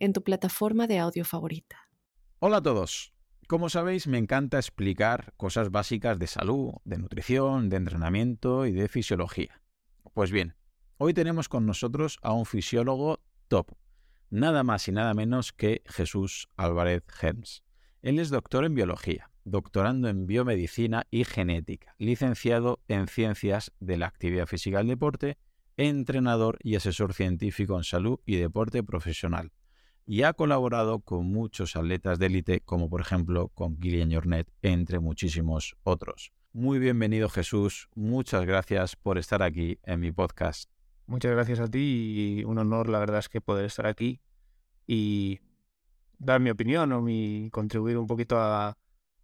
en tu plataforma de audio favorita. Hola a todos. Como sabéis, me encanta explicar cosas básicas de salud, de nutrición, de entrenamiento y de fisiología. Pues bien, hoy tenemos con nosotros a un fisiólogo top, nada más y nada menos que Jesús Álvarez Herms. Él es doctor en biología, doctorando en biomedicina y genética, licenciado en ciencias de la actividad física y el deporte, entrenador y asesor científico en salud y deporte profesional. Y ha colaborado con muchos atletas de élite, como por ejemplo con Guillaume Jornet, entre muchísimos otros. Muy bienvenido Jesús, muchas gracias por estar aquí en mi podcast. Muchas gracias a ti y un honor, la verdad es que poder estar aquí y dar mi opinión o mi contribuir un poquito a,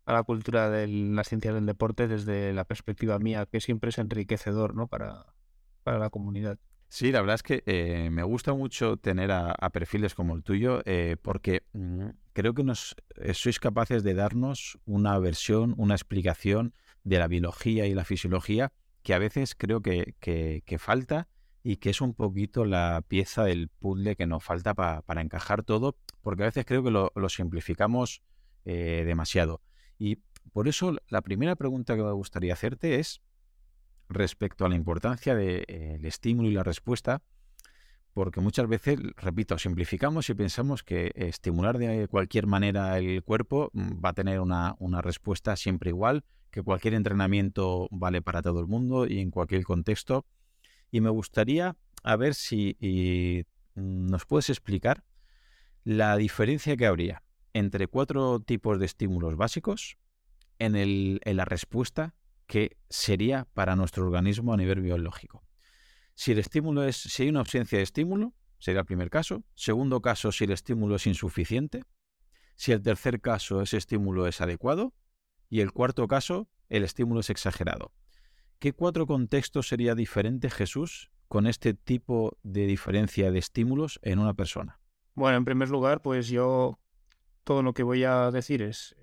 la cultura de las ciencias del deporte desde la perspectiva mía, que siempre es enriquecedor ¿no? para, para la comunidad. Sí, la verdad es que eh, me gusta mucho tener a, perfiles como el tuyo eh, porque mm, creo que nos eh, sois capaces de darnos una versión, una explicación de la biología y la fisiología que a veces creo que, que, falta y que es un poquito la pieza del puzzle que nos falta para encajar todo porque a veces creo que lo, simplificamos demasiado. Y por eso la primera pregunta que me gustaría hacerte es respecto a la importancia del eh, estímulo y la respuesta, porque muchas veces, repito, simplificamos y pensamos que estimular de cualquier manera el cuerpo mm, va a tener una, respuesta siempre igual, que cualquier entrenamiento vale para todo el mundo y en cualquier contexto. Y me gustaría a ver si mm, nos puedes explicar la diferencia que habría entre cuatro tipos de estímulos básicos en, el, en la respuesta que sería para nuestro organismo a nivel biológico. Si el estímulo es, si hay una ausencia de estímulo, sería el primer caso. Segundo caso, si el estímulo es insuficiente. Si el tercer caso, ese estímulo es adecuado. Y el cuarto caso, el estímulo es exagerado. ¿Qué cuatro contextos sería diferente Jesús con este tipo de diferencia de estímulos en una persona? Bueno, en primer lugar, pues yo todo lo que voy a decir es,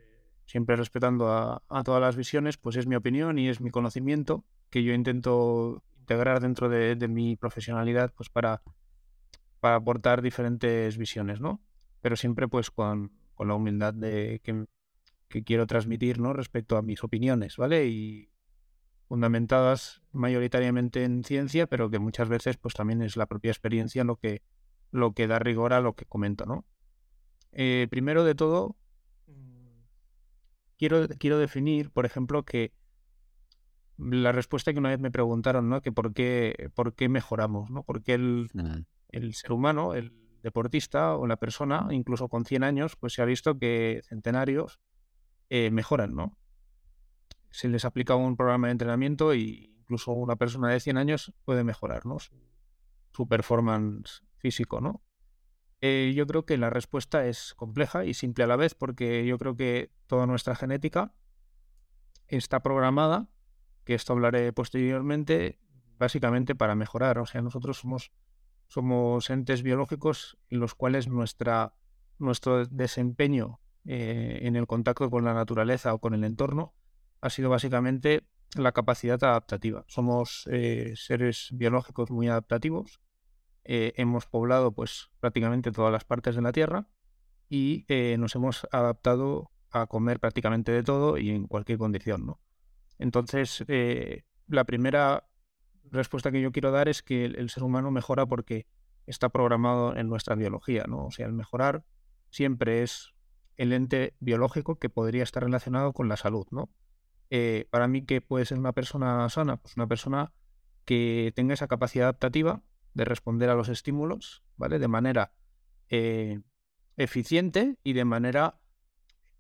siempre respetando a, todas las visiones, pues es mi opinión y es mi conocimiento que yo intento integrar dentro de, mi profesionalidad pues para, para aportar diferentes visiones, ¿no? Pero siempre pues con, la humildad de que, que, quiero transmitir, ¿no? Respecto a mis opiniones, ¿vale? Y fundamentadas mayoritariamente en ciencia, pero que muchas veces pues también es la propia experiencia lo que lo que da rigor a lo que comento, ¿no? Eh, primero de todo, quiero, quiero definir, por ejemplo, que la respuesta que una vez me preguntaron, ¿no? Que por qué, por qué mejoramos, ¿no? Porque el, el ser humano, el deportista o la persona, incluso con 100 años, pues se ha visto que centenarios eh, mejoran, ¿no? Se les aplica un programa de entrenamiento e incluso una persona de 100 años puede mejorar, ¿no? su performance físico, ¿no? Eh, yo creo que la respuesta es compleja y simple a la vez porque yo creo que toda nuestra genética está programada, que esto hablaré posteriormente, básicamente para mejorar. O sea, nosotros somos, somos entes biológicos en los cuales nuestra, nuestro desempeño eh, en el contacto con la naturaleza o con el entorno ha sido básicamente la capacidad adaptativa. Somos eh, seres biológicos muy adaptativos eh, hemos poblado pues prácticamente todas las partes de la Tierra y eh, nos hemos adaptado a comer prácticamente de todo y en cualquier condición, ¿no? Entonces, eh, la primera respuesta que yo quiero dar es que el, ser humano mejora porque está programado en nuestra biología, ¿no? O sea, el mejorar siempre es el ente biológico que podría estar relacionado con la salud, ¿no? para mí, ¿qué puede ser una persona sana? Pues una persona que tenga esa capacidad adaptativa de responder a los estímulos, ¿vale? De manera eh, eficiente y de manera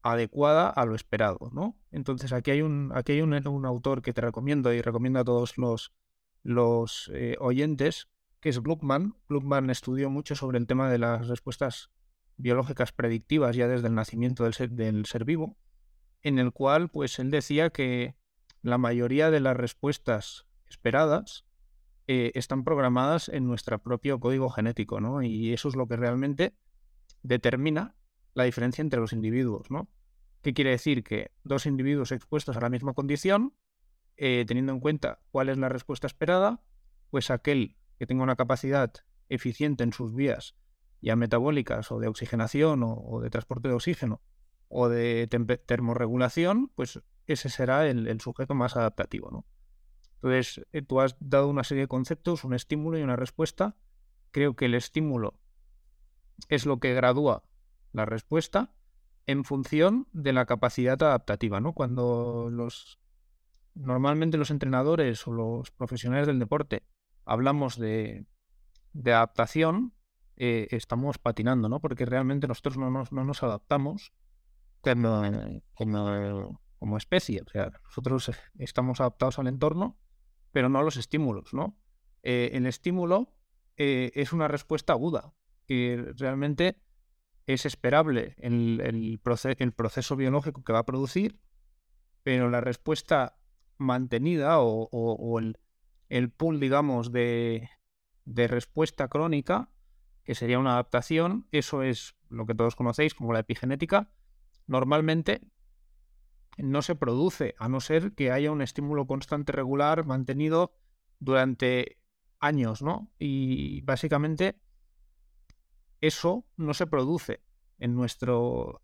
adecuada a lo esperado, ¿no? Entonces aquí hay un, aquí hay un, autor que te recomiendo y recomiendo a todos los, los eh, oyentes, que es Gluckman. Gluckman estudió mucho sobre el tema de las respuestas biológicas predictivas ya desde el nacimiento del ser, del ser vivo, en el cual pues él decía que la mayoría de las respuestas esperadas eh, están programadas en nuestro propio código genético, ¿no? Y eso es lo que realmente determina la diferencia entre los individuos, ¿no? ¿Qué quiere decir? Que dos individuos expuestos a la misma condición, eh, teniendo en cuenta cuál es la respuesta esperada, pues aquel que tenga una capacidad eficiente en sus vías ya metabólicas o de oxigenación o, de transporte de oxígeno o de termorregulación, pues ese será el, sujeto más adaptativo, ¿no? Entonces, eh, tú has dado una serie de conceptos, un estímulo y una respuesta. Creo que el estímulo es lo que gradúa la respuesta en función de la capacidad adaptativa, ¿no? Cuando los normalmente los entrenadores o los profesionales del deporte hablamos de, adaptación, eh, estamos patinando, ¿no? Porque realmente nosotros no nos, no nos adaptamos como, como, especie. O sea, nosotros estamos adaptados al entorno, pero no los estímulos, ¿no? Eh, el estímulo eh, es una respuesta aguda, que realmente es esperable el, el, el proceso biológico que va a producir, pero la respuesta mantenida o, el, el, pool, digamos, de, de, respuesta crónica, que sería una adaptación, eso es lo que todos conocéis como la epigenética, normalmente no se produce, a no ser que haya un estímulo constante regular mantenido durante años, ¿no? Y básicamente eso no se produce en nuestro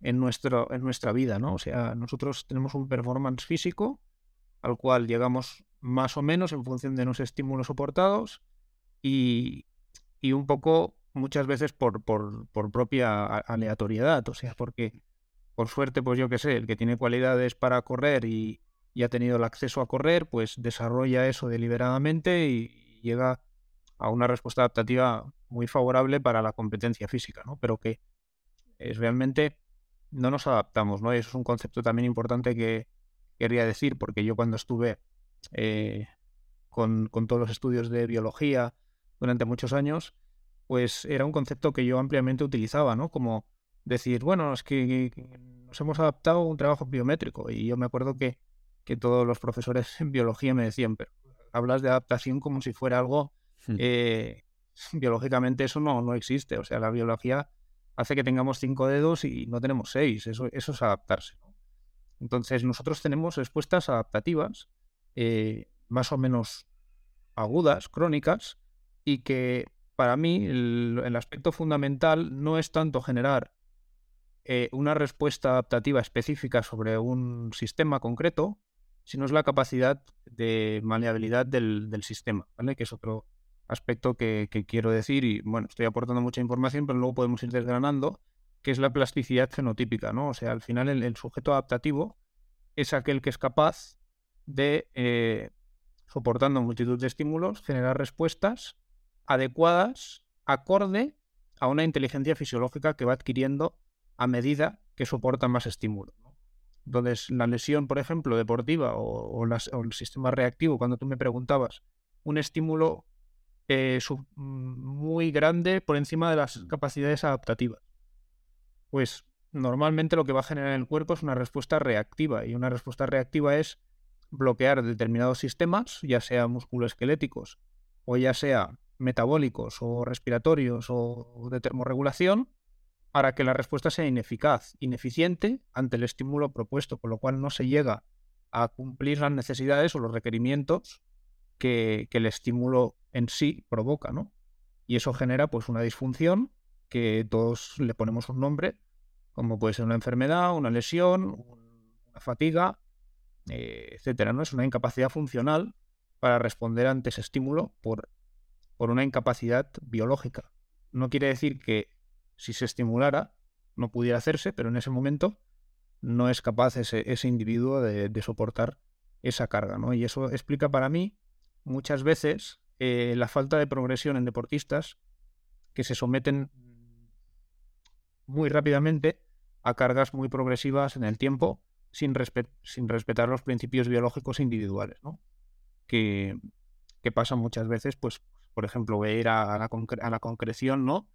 en nuestro en nuestra vida, ¿no? O sea, nosotros tenemos un performance físico al cual llegamos más o menos en función de los estímulos soportados y, un poco muchas veces por, por, propia aleatoriedad, o sea, porque por suerte, pues yo qué sé, el que tiene cualidades para correr y, ha tenido el acceso a correr, pues desarrolla eso deliberadamente y llega a una respuesta adaptativa muy favorable para la competencia física, ¿no? Pero que es realmente no nos adaptamos, ¿no? Y eso es un concepto también importante que, quería decir, porque yo cuando estuve eh, con, todos los estudios de biología durante muchos años, pues era un concepto que yo ampliamente utilizaba, ¿no? Como decir, bueno, es que, nos hemos adaptado a un trabajo biométrico. Y yo me acuerdo que, que todos los profesores en biología me decían, pero hablas de adaptación como si fuera algo... Hmm. Eh, biológicamente eso no, no existe. O sea, la biología hace que tengamos cinco dedos y no tenemos seis. Eso, eso es adaptarse. ¿no? Entonces nosotros tenemos respuestas adaptativas eh, más o menos agudas, crónicas, y que para mí el, aspecto fundamental no es tanto generar eh, una respuesta adaptativa específica sobre un sistema concreto, sino es la capacidad de maleabilidad del, sistema, ¿vale? Que es otro aspecto que, quiero decir y bueno, estoy aportando mucha información, pero luego podemos ir desgranando que es la plasticidad fenotípica, ¿no? O sea, al final el, sujeto adaptativo es aquel que es capaz de, eh, soportando multitud de estímulos, generar respuestas adecuadas, acorde a una inteligencia fisiológica que va adquiriendo a medida que soporta más estímulos. Entonces, la lesión, por ejemplo, deportiva o, el sistema reactivo, cuando tú me preguntabas, un estímulo eh, muy grande por encima de las capacidades adaptativas pues normalmente lo que va a generar en el cuerpo es una respuesta reactiva y una respuesta reactiva es bloquear determinados sistemas, ya sea musculoesqueléticos o ya sea metabólicos o respiratorios o de termorregulación, para que la respuesta sea ineficaz, ineficiente ante el estímulo propuesto, con lo cual no se llega a cumplir las necesidades o los requerimientos que, el estímulo en sí provoca, ¿no? Y eso genera pues una disfunción que todos le ponemos un nombre, como puede ser una enfermedad, una lesión, una fatiga, eh, etcétera. ¿no? Es una incapacidad funcional para responder ante ese estímulo por, por una incapacidad biológica. No quiere decir que si se estimulara no pudiera hacerse, pero en ese momento no es capaz ese, ese individuo de, soportar esa carga. ¿no? Y eso explica para mí muchas veces eh, la falta de progresión en deportistas que se someten muy rápidamente a cargas muy progresivas en el tiempo sin, respetar los principios biológicos individuales, ¿no? Que, que pasa muchas veces, pues, por ejemplo, ir a la, a la concreción, ¿no?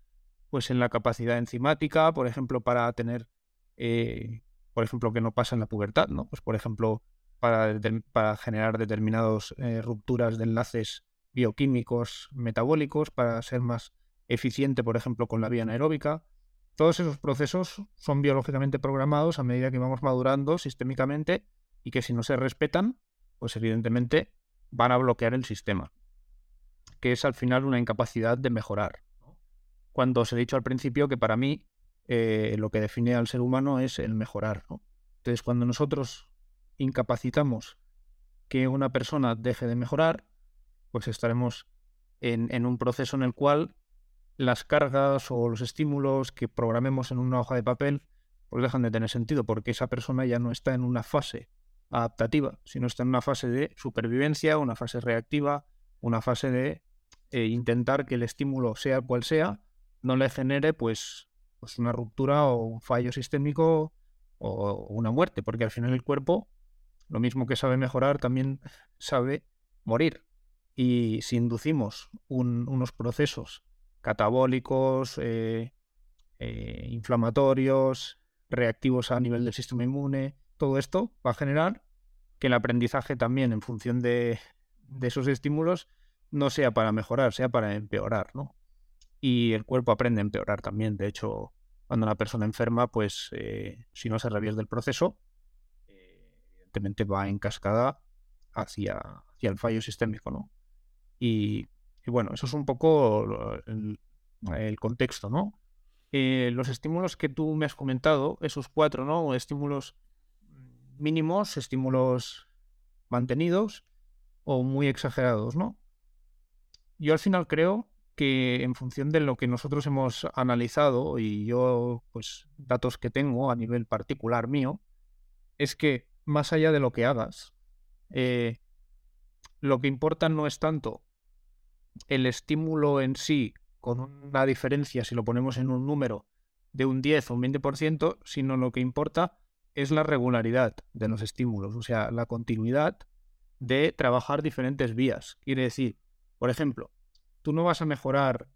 Pues en la capacidad enzimática, por ejemplo, para tener, eh, por ejemplo, que no pasa en la pubertad, ¿no? Pues por ejemplo, para, generar determinadas eh, rupturas de enlaces bioquímicos metabólicos, para ser más eficiente, por ejemplo, con la vía anaeróbica. Todos esos procesos son biológicamente programados a medida que vamos madurando sistémicamente y que si no se respetan, pues evidentemente van a bloquear el sistema, que es al final una incapacidad de mejorar cuando os he dicho al principio que para mí eh, lo que define al ser humano es el mejorar. Entonces, cuando nosotros incapacitamos que una persona deje de mejorar, pues estaremos en, un proceso en el cual las cargas o los estímulos que programemos en una hoja de papel pues dejan de tener sentido porque esa persona ya no está en una fase adaptativa, sino está en una fase de supervivencia, una fase reactiva, una fase de eh, intentar que el estímulo sea cual sea, no le genere pues, pues una ruptura o un fallo sistémico o una muerte, porque al final el cuerpo, lo mismo que sabe mejorar, también sabe morir. Y si inducimos unos procesos catabólicos, eh, eh, inflamatorios, reactivos a nivel del sistema inmune, todo esto va a generar que el aprendizaje también en función de, de esos estímulos no sea para mejorar, sea para empeorar, ¿no? Y el cuerpo aprende a empeorar también. De hecho, cuando una persona enferma, pues eh, si no se revierte el proceso, eh, evidentemente va en cascada hacia, hacia el fallo sistémico, ¿no? Y, bueno, eso es un poco el, contexto, ¿no? Eh, los estímulos que tú me has comentado, esos cuatro, ¿no? Estímulos mínimos, estímulos mantenidos o muy exagerados, ¿no? Yo al final creo que en función de lo que nosotros hemos analizado y yo, pues, datos que tengo a nivel particular mío, es que más allá de lo que hagas, eh, lo que importa no es tanto el estímulo en sí, con una diferencia, si lo ponemos en un número, de un 10 o un 20%, sino lo que importa es la regularidad de los estímulos, o sea, la continuidad de trabajar diferentes vías. Quiere decir, por ejemplo, tú no vas a mejorar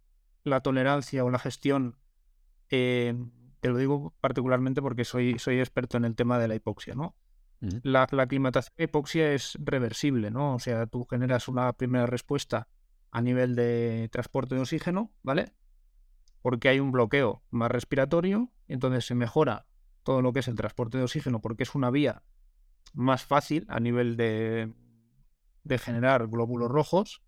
la tolerancia o la gestión. Eh, te lo digo particularmente porque soy, soy experto en el tema de la hipoxia, ¿no? La, la aclimatación de hipoxia es reversible, ¿no? O sea, tú generas una primera respuesta a nivel de transporte de oxígeno, ¿vale? Porque hay un bloqueo más respiratorio, entonces se mejora todo lo que es el transporte de oxígeno porque es una vía más fácil a nivel de, de generar glóbulos rojos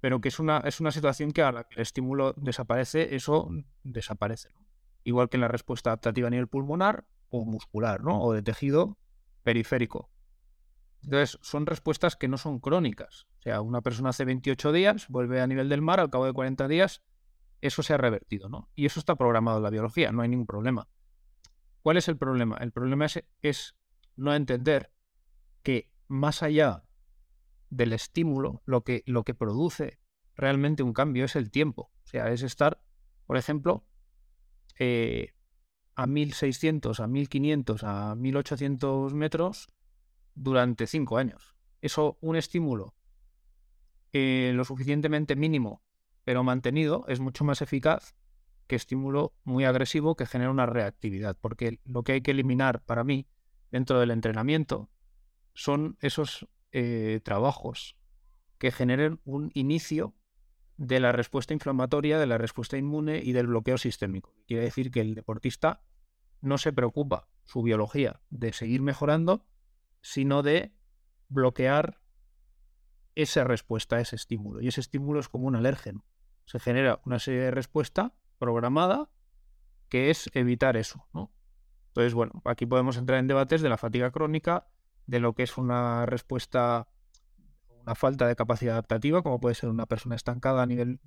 pero que es una, es una situación que a la que el estímulo desaparece, eso desaparece. Igual que en la respuesta adaptativa a nivel pulmonar o muscular, ¿no? O de tejido periférico. Entonces, son respuestas que no son crónicas. O sea, una persona hace 28 días, vuelve a nivel del mar, al cabo de 40 días, eso se ha revertido, ¿no? Y eso está programado en la biología, no hay ningún problema. ¿Cuál es el problema? El problema es, es no entender que más allá del estímulo, lo que, lo que produce realmente un cambio es el tiempo. O sea, es estar, por ejemplo, eh, a 1600, a 1500, a 1800 metros durante cinco años. Eso, un estímulo eh, lo suficientemente mínimo, pero mantenido, es mucho más eficaz que estímulo muy agresivo que genera una reactividad. Porque lo que hay que eliminar para mí dentro del entrenamiento son esos eh, trabajos que generen un inicio de la respuesta inflamatoria, de la respuesta inmune y del bloqueo sistémico. Quiere decir que el deportista no se preocupa su biología de seguir mejorando, sino de bloquear esa respuesta ese estímulo. Y ese estímulo es como un alérgeno. Se genera una serie de respuesta programada que es evitar eso. ¿no? Entonces, bueno, aquí podemos entrar en debates de la fatiga crónica, de lo que es una respuesta, una falta de capacidad adaptativa, como puede ser una persona estancada a nivel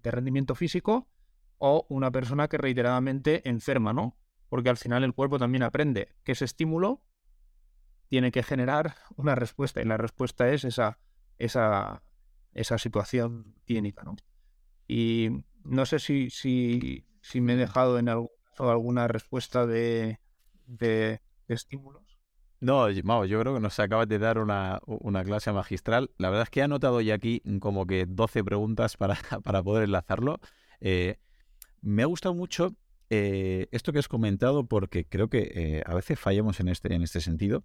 de rendimiento físico o una persona que reiteradamente enferma, ¿no? Porque al final el cuerpo también aprende que ese estímulo tiene que generar una respuesta y la respuesta es esa, esa, esa situación clínica, ¿no? Y no sé si, si, si me he dejado en alguna respuesta de, de estímulos. No, yo creo que nos acabas de dar una, clase magistral. La verdad es que he anotado ya aquí como que 12 preguntas para, para poder enlazarlo. Eh, Me ha gustado mucho eh, esto que has comentado porque creo que eh, a veces fallamos en este, en este sentido,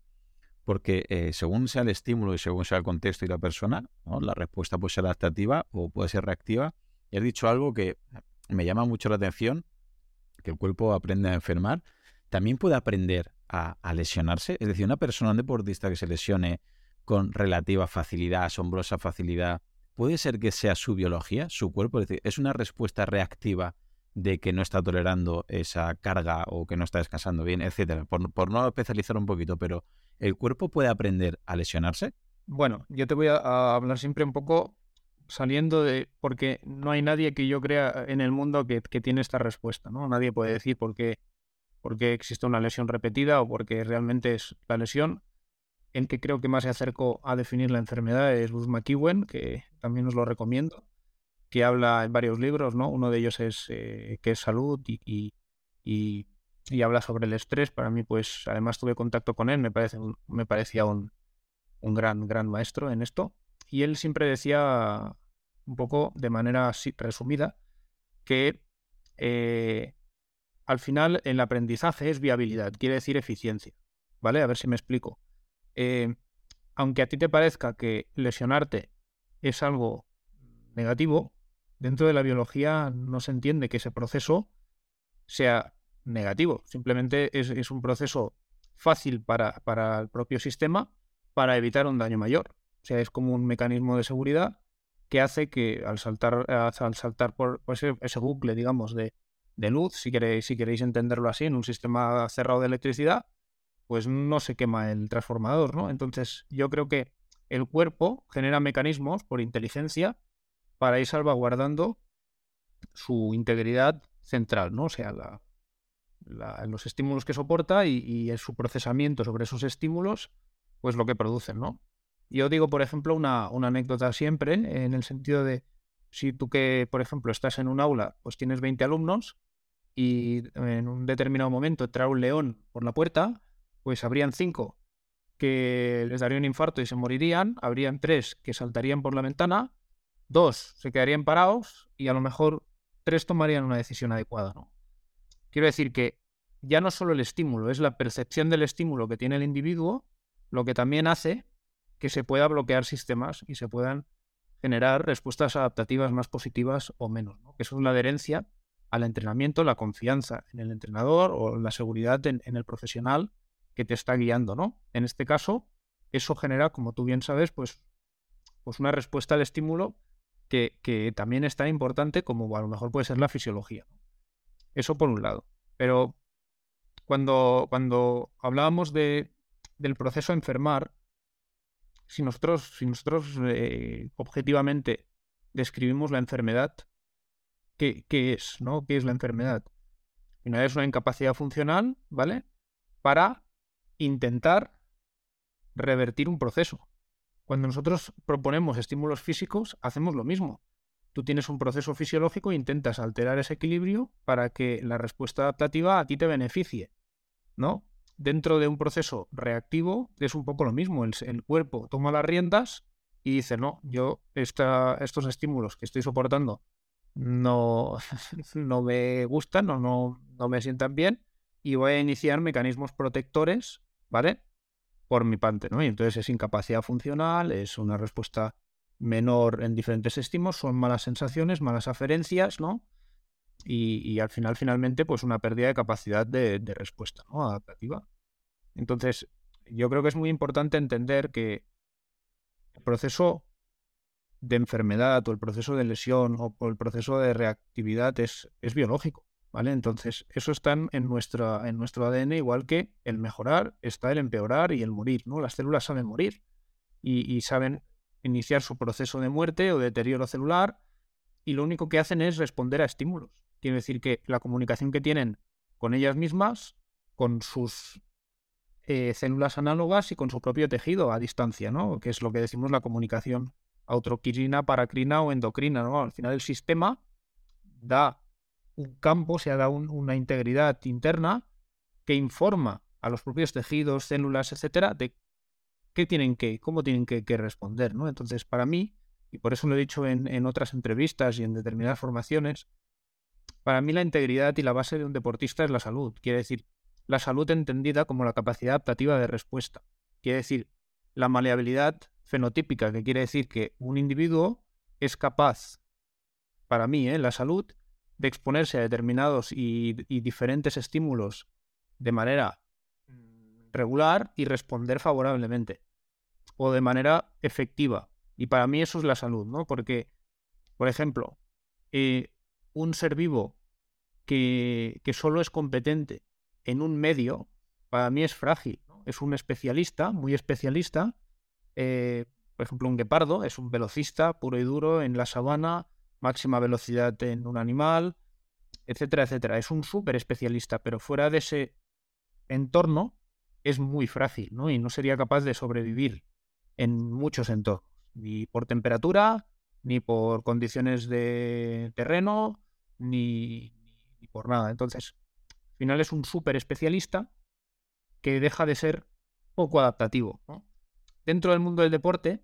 porque según sea el estímulo y según sea el contexto y la persona, la respuesta puede ser adaptativa o puede ser reactiva. Y has dicho algo que me llama mucho la atención, que el cuerpo aprende a enfermar, también puede aprender a, lesionarse. Es decir, una persona, un deportista que se lesione con relativa facilidad, asombrosa facilidad, puede ser que sea su biología, su cuerpo, es decir, es una respuesta reactiva de que no está tolerando esa carga o que no está descansando bien, etcétera. Por, no especializar un poquito, pero ¿el cuerpo puede aprender a lesionarse? Bueno, yo te voy a, hablar siempre un poco saliendo de. porque no hay nadie que yo crea en el mundo que, tiene esta respuesta, ¿no? Nadie puede decir por qué, por qué existe una lesión repetida o por qué realmente es la lesión. El que creo que más se acercó a definir la enfermedad es Bruce McEwen, que también os lo recomiendo que habla en varios libros, ¿no? Uno de ellos es eh, que es salud y, y, habla sobre el estrés. Para mí, pues, además tuve contacto con él, me, parece, me parecía un, un gran, gran maestro en esto. Y él siempre decía, un poco de manera resumida, que eh, al final el aprendizaje es viabilidad, quiere decir eficiencia. ¿Vale? A ver si me explico. Eh, aunque a ti te parezca que lesionarte es algo negativo, dentro de la biología no se entiende que ese proceso sea negativo. Simplemente es, un proceso fácil para, para, el propio sistema para evitar un daño mayor. O sea, es como un mecanismo de seguridad que hace que al saltar, al saltar por ese, bucle, digamos, de, de luz, si queréis, si queréis entenderlo así, en un sistema cerrado de electricidad, pues no se quema el transformador, ¿no? Entonces, yo creo que el cuerpo genera mecanismos por inteligencia para ir salvaguardando su integridad central, ¿no? O sea, los estímulos que soporta y, su procesamiento sobre esos estímulos, pues lo que producen, ¿no? Yo digo, por ejemplo, una, anécdota siempre, en el sentido de, si tú que, por ejemplo, estás en un aula, pues tienes 20 alumnos y en un determinado momento entra un león por la puerta, pues habrían cinco que les daría un infarto y se morirían, habrían tres que saltarían por la ventana Dos se quedarían parados y a lo mejor tres tomarían una decisión adecuada. ¿no? Quiero decir que ya no solo el estímulo, es la percepción del estímulo que tiene el individuo lo que también hace que se pueda bloquear sistemas y se puedan generar respuestas adaptativas más positivas o menos. ¿no? Que eso es la adherencia al entrenamiento, la confianza en el entrenador o la seguridad en, el profesional que te está guiando. ¿no? En este caso, eso genera, como tú bien sabes, pues, pues una respuesta al estímulo que, también es tan importante como a lo mejor puede ser la fisiología. Eso por un lado. Pero cuando, cuando hablábamos de, del proceso enfermar, si nosotros, si nosotros eh, objetivamente describimos la enfermedad, ¿qué, ¿qué, es? ¿no? ¿Qué es la enfermedad? Una es una incapacidad funcional, ¿vale? Para intentar revertir un proceso. Cuando nosotros proponemos estímulos físicos, hacemos lo mismo. Tú tienes un proceso fisiológico e intentas alterar ese equilibrio para que la respuesta adaptativa a ti te beneficie, ¿no? Dentro de un proceso reactivo es un poco lo mismo. El, cuerpo toma las riendas y dice, no, yo estos estímulos que estoy soportando no, no me gustan no, no me sientan bien y voy a iniciar mecanismos protectores, ¿vale? por mi parte, ¿no? Y entonces es incapacidad funcional, es una respuesta menor en diferentes estímulos, son malas sensaciones, malas aferencias, ¿no? Y, al final, finalmente, pues una pérdida de capacidad de, respuesta, ¿no? Adaptativa. Entonces, yo creo que es muy importante entender que el proceso de enfermedad o el proceso de lesión o el proceso de reactividad es, es biológico. ¿Vale? Entonces, eso está en, en nuestro ADN, igual que el mejorar está el empeorar y el morir, ¿no? Las células saben morir y, saben iniciar su proceso de muerte o deterioro celular y lo único que hacen es responder a estímulos. Quiere decir que la comunicación que tienen con ellas mismas, con sus eh, células análogas y con su propio tejido a distancia, ¿no? Que es lo que decimos la comunicación autocrina, paracrina o endocrina, ¿no? Al final el sistema da un campo, se ha dado una integridad interna que informa a los propios tejidos, células, etcétera, de qué tienen que, cómo tienen que, responder, ¿no? Entonces, para mí, y por eso lo he dicho en, otras entrevistas y en determinadas formaciones, Para mí la integridad y la base de un deportista es la salud. Quiere decir, la salud entendida como la capacidad adaptativa de respuesta. Quiere decir, la maleabilidad fenotípica, que quiere decir que un individuo es capaz, para mí, ¿eh? la salud, de exponerse a determinados y, diferentes estímulos de manera regular y responder favorablemente o de manera efectiva. Y para mí eso es la salud, ¿no? Porque, por ejemplo, eh, un ser vivo que, que, solo es competente en un medio, para mí es frágil. Es un especialista, muy especialista. Eh, por ejemplo, un guepardo es un velocista puro y duro en la sabana, máxima velocidad en un animal, etcétera, etcétera. Es un súper especialista, pero fuera de ese entorno es muy frágil, ¿no? Y no sería capaz de sobrevivir en muchos entornos, ni por temperatura, ni por condiciones de terreno, ni, ni por nada. Entonces, al final es un súper especialista que deja de ser poco adaptativo. Dentro del mundo del deporte,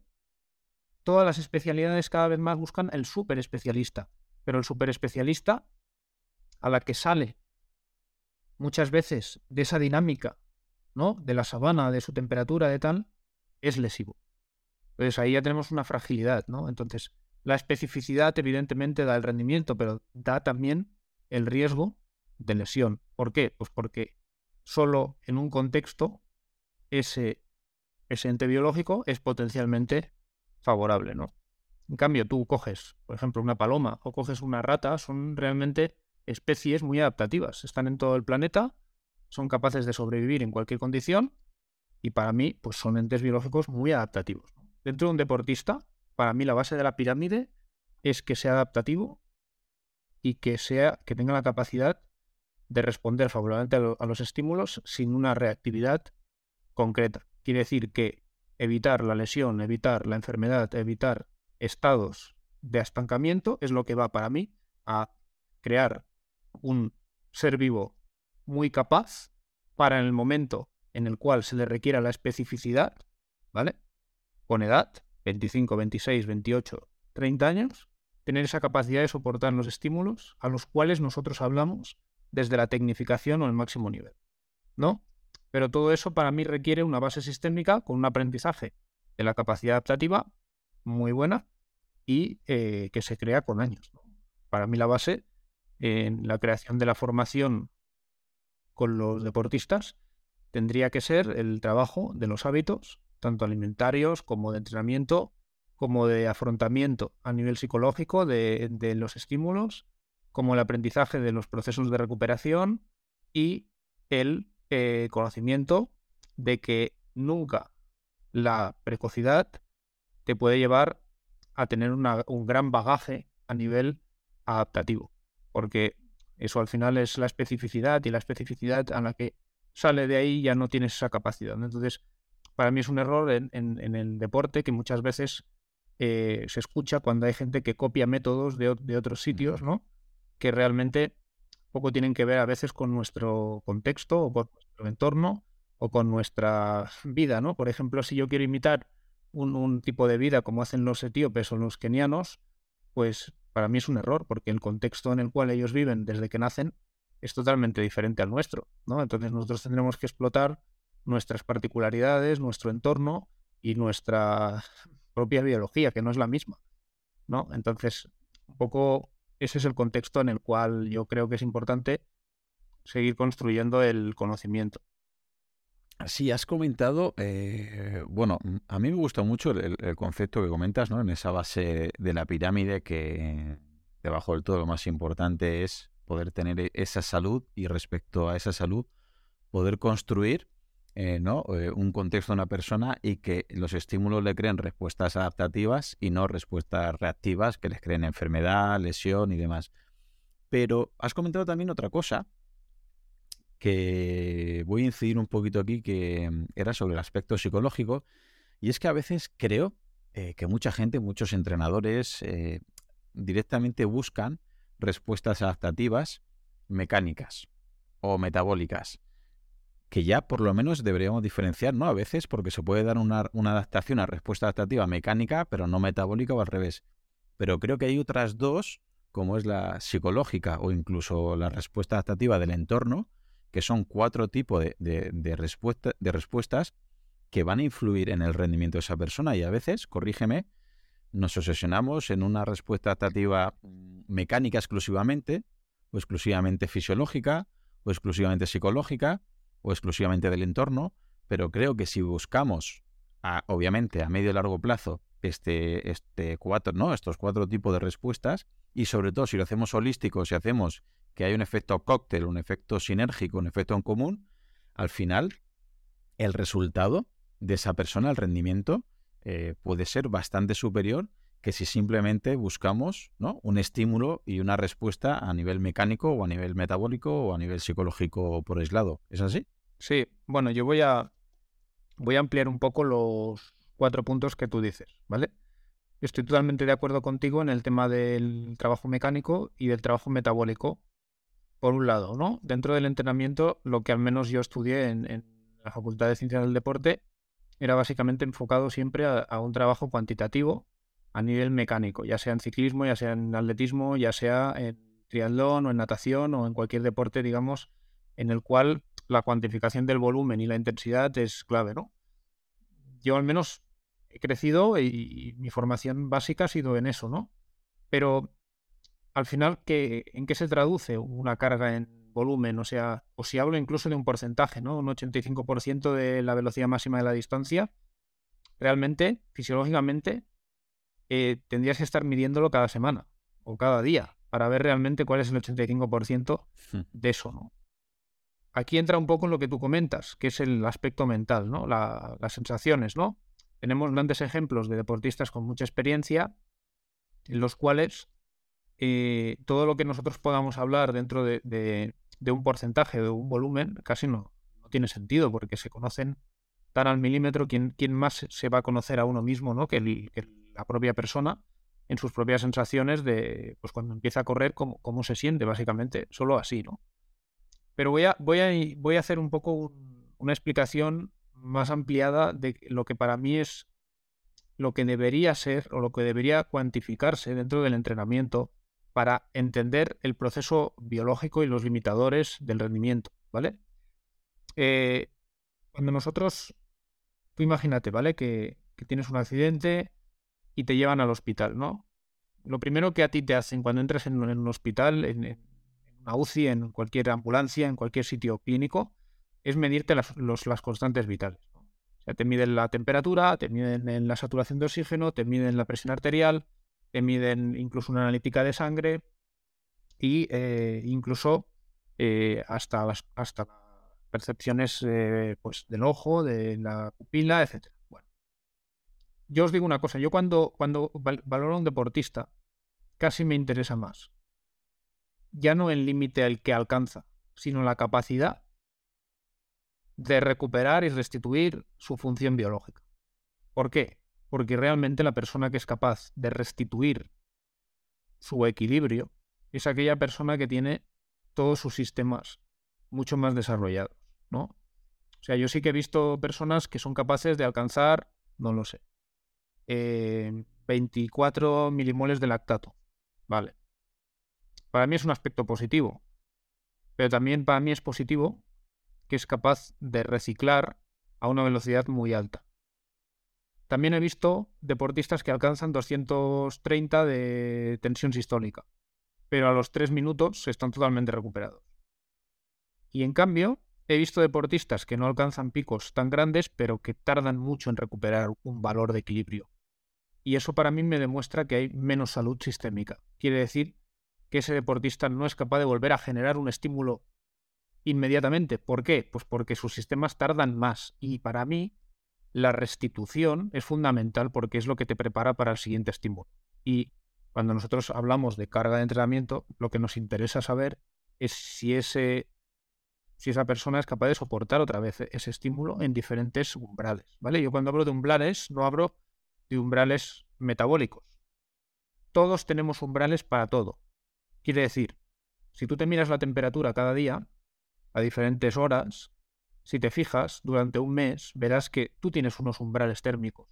todas las especialidades cada vez más buscan el súper especialista, pero el súper especialista a la que sale muchas veces de esa dinámica, ¿no? De la sabana, de su temperatura, de tal, es lesivo. Entonces ahí ya tenemos una fragilidad, ¿no? Entonces, la especificidad evidentemente da el rendimiento, pero da también el riesgo de lesión. ¿Por qué? Pues porque solo en un contexto ese, ese ente biológico es potencialmente favorable, ¿no? En cambio, tú coges, por ejemplo, una paloma o coges una rata, son realmente especies muy adaptativas. Están en todo el planeta, son capaces de sobrevivir en cualquier condición y para mí, pues son entes biológicos muy adaptativos. Dentro de un deportista, para mí la base de la pirámide es que sea adaptativo y que sea que tenga la capacidad de responder favorablemente a, los estímulos sin una reactividad concreta. Quiere decir que evitar la lesión, evitar la enfermedad, evitar estados de estancamiento es lo que va para mí a crear un ser vivo muy capaz para en el momento en el cual se le requiera la especificidad, ¿vale? Con edad, 25, 26, 28, 30 años, tener esa capacidad de soportar los estímulos a los cuales nosotros hablamos desde la tecnificación o el máximo nivel, ¿no? Pero todo eso para mí requiere una base sistémica con un aprendizaje de la capacidad adaptativa muy buena y eh, que se crea con años. Para mí la base en la creación de la formación con los deportistas tendría que ser el trabajo de los hábitos, tanto alimentarios como de entrenamiento, como de afrontamiento a nivel psicológico de, los estímulos, como el aprendizaje de los procesos de recuperación y el eh, conocimiento de que nunca la precocidad te puede llevar a tener un gran bagaje a nivel adaptativo porque eso al final es la especificidad y la especificidad a la que sale de ahí ya no tienes esa capacidad. Entonces, para mí es un error en, el deporte que muchas veces eh, se escucha cuando hay gente que copia métodos de, otros sitios, ¿no? Que realmente poco tienen que ver a veces con nuestro contexto o con nuestro entorno o con nuestra vida, ¿no? Por ejemplo, si yo quiero imitar un, tipo de vida como hacen los etíopes o los kenianos, pues para mí es un error, porque el contexto en el cual ellos viven desde que nacen es totalmente diferente al nuestro, ¿no? Entonces nosotros tendremos que explotar nuestras particularidades, nuestro entorno y nuestra propia biología, que no es la misma, ¿no? Entonces, un poco ese es el contexto en el cual yo creo que es importante seguir construyendo el conocimiento. Sí, has comentado, eh, bueno, a mí me gusta mucho el, concepto que comentas, ¿no? En esa base de la pirámide que debajo del todo lo más importante es poder tener e, esa salud y respecto a esa salud poder construir eh, ¿no? Eh, un contexto de una persona y que los estímulos le creen respuestas adaptativas y no respuestas reactivas que les creen enfermedad, lesión y demás. Pero has comentado también otra cosa que voy a incidir un poquito aquí, que mm, era sobre el aspecto psicológico, y es que a veces creo eh, que mucha gente, muchos entrenadores, directamente buscan respuestas adaptativas mecánicas o metabólicas, que ya por lo menos deberíamos diferenciar, ¿no? A veces porque se puede dar una, adaptación, una respuesta adaptativa mecánica, pero no metabólica o al revés. Pero creo que hay otras dos como es la psicológica o incluso la respuesta adaptativa del entorno, que son cuatro tipos de, de, respuestas que van a influir en el rendimiento de esa persona y a veces, corrígeme, nos obsesionamos en una respuesta adaptativa mecánica exclusivamente, o exclusivamente fisiológica, o exclusivamente psicológica, o exclusivamente del entorno, pero creo que si buscamos, obviamente a medio y largo plazo, este, este cuatro, ¿no? estos cuatro tipos de respuestas, y sobre todo si lo hacemos holístico, si hacemos que hay un efecto cóctel, un efecto sinérgico, un efecto en común, al final el resultado de esa persona, el rendimiento, eh, puede ser bastante superior que si simplemente buscamos un estímulo y una respuesta a nivel mecánico o a nivel metabólico o a nivel psicológico por aislado. ¿Es así? Sí, bueno, yo voy a, voy a ampliar un poco los cuatro puntos que tú dices, ¿vale? Estoy totalmente de acuerdo contigo en el tema del trabajo mecánico y del trabajo metabólico. Por un lado, ¿no? Dentro del entrenamiento, lo que al menos yo estudié en la Facultad de Ciencias del Deporte era básicamente enfocado siempre a, un trabajo cuantitativo a nivel mecánico, ya sea en ciclismo, ya sea en atletismo, ya sea en triatlón o en natación o en cualquier deporte, digamos, en el cual la cuantificación del volumen y la intensidad es clave, ¿no? Yo al menos he crecido y, mi formación básica ha sido en eso, ¿no? Pero al final, ¿qué, ¿en qué se traduce una carga en volumen, o sea, o si hablo incluso de un porcentaje, ¿no? Un 85% de la velocidad máxima de la distancia, realmente, fisiológicamente, eh, tendrías que estar midiéndolo cada semana o cada día para ver realmente cuál es el 85% hmm. de eso, ¿no? Aquí entra un poco en lo que tú comentas, que es el aspecto mental, ¿no? las sensaciones, ¿no? Tenemos grandes ejemplos de deportistas con mucha experiencia en los cuales eh, todo lo que nosotros podamos hablar dentro de, de un porcentaje, de un volumen, casi no, no tiene sentido, porque se conocen tan al milímetro, ¿quién, quién más se va a conocer a uno mismo ¿no? que, la propia persona en sus propias sensaciones de, pues cuando empieza a correr, cómo, cómo se siente, básicamente, solo así, ¿no? Pero voy a, voy a, voy a hacer un poco una explicación más ampliada de lo que para mí es lo que debería ser o lo que debería cuantificarse dentro del entrenamiento para entender el proceso biológico y los limitadores del rendimiento, ¿vale? Eh, cuando nosotros, tú imagínate, ¿vale? Que, tienes un accidente y te llevan al hospital, ¿no? Lo primero que a ti te hacen cuando entras en, un hospital, en, una UCI, en cualquier ambulancia, en cualquier sitio clínico, es medirte las, las constantes vitales. O sea, te miden la temperatura, te miden la saturación de oxígeno, te miden la presión arterial, te miden incluso una analítica de sangre y eh, incluso eh, hasta las hasta percepciones eh, pues del ojo, de la pupila, etc. Yo os digo una cosa, yo cuando, cuando valoro a un deportista, casi me interesa más. Ya no el límite al que alcanza, sino la capacidad de recuperar y restituir su función biológica. ¿Por qué? porque realmente la persona que es capaz de restituir su equilibrio es aquella persona que tiene todos sus sistemas mucho más desarrollados, ¿no? O sea, yo sí que he visto personas que son capaces de alcanzar, no lo sé, 24 eh, milimoles de lactato, ¿vale? Para mí es un aspecto positivo, pero también para mí es positivo que es capaz de reciclar a una velocidad muy alta. También he visto deportistas que alcanzan 230 de tensión sistólica, pero a los 3 minutos están totalmente recuperados. Y en cambio, he visto deportistas que no alcanzan picos tan grandes, pero que tardan mucho en recuperar un valor de equilibrio. Y eso para mí me demuestra que hay menos salud sistémica. Quiere decir que ese deportista no es capaz de volver a generar un estímulo inmediatamente. ¿Por qué? Pues porque sus sistemas tardan más. Y para mí, la restitución es fundamental porque es lo que te prepara para el siguiente estímulo. Y cuando nosotros hablamos de carga de entrenamiento, lo que nos interesa saber es si ese si esa persona es capaz de soportar otra vez ese estímulo en diferentes umbrales, ¿vale? Yo cuando hablo de umbrales no hablo de umbrales metabólicos. Todos tenemos umbrales para todo. Quiere decir, si tú te miras la temperatura cada día a diferentes horas, si te fijas, durante un mes verás que tú tienes unos umbrales térmicos.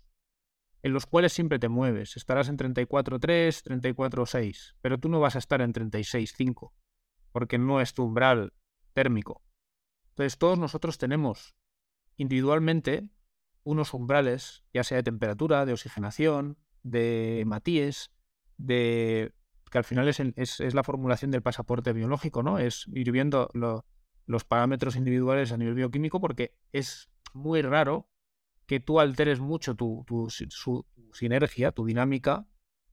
en los cuales siempre te mueves. Estarás en 34.3, 34.6, pero tú no vas a estar en 36.5, porque no es tu umbral térmico. Entonces todos nosotros tenemos individualmente unos umbrales, ya sea de temperatura, de oxigenación, de matíes, de que al final es, la formulación del pasaporte biológico, ¿no? Es ir viendo los parámetros individuales a nivel bioquímico porque es muy raro que tú alteres mucho tu, sinergia, tu dinámica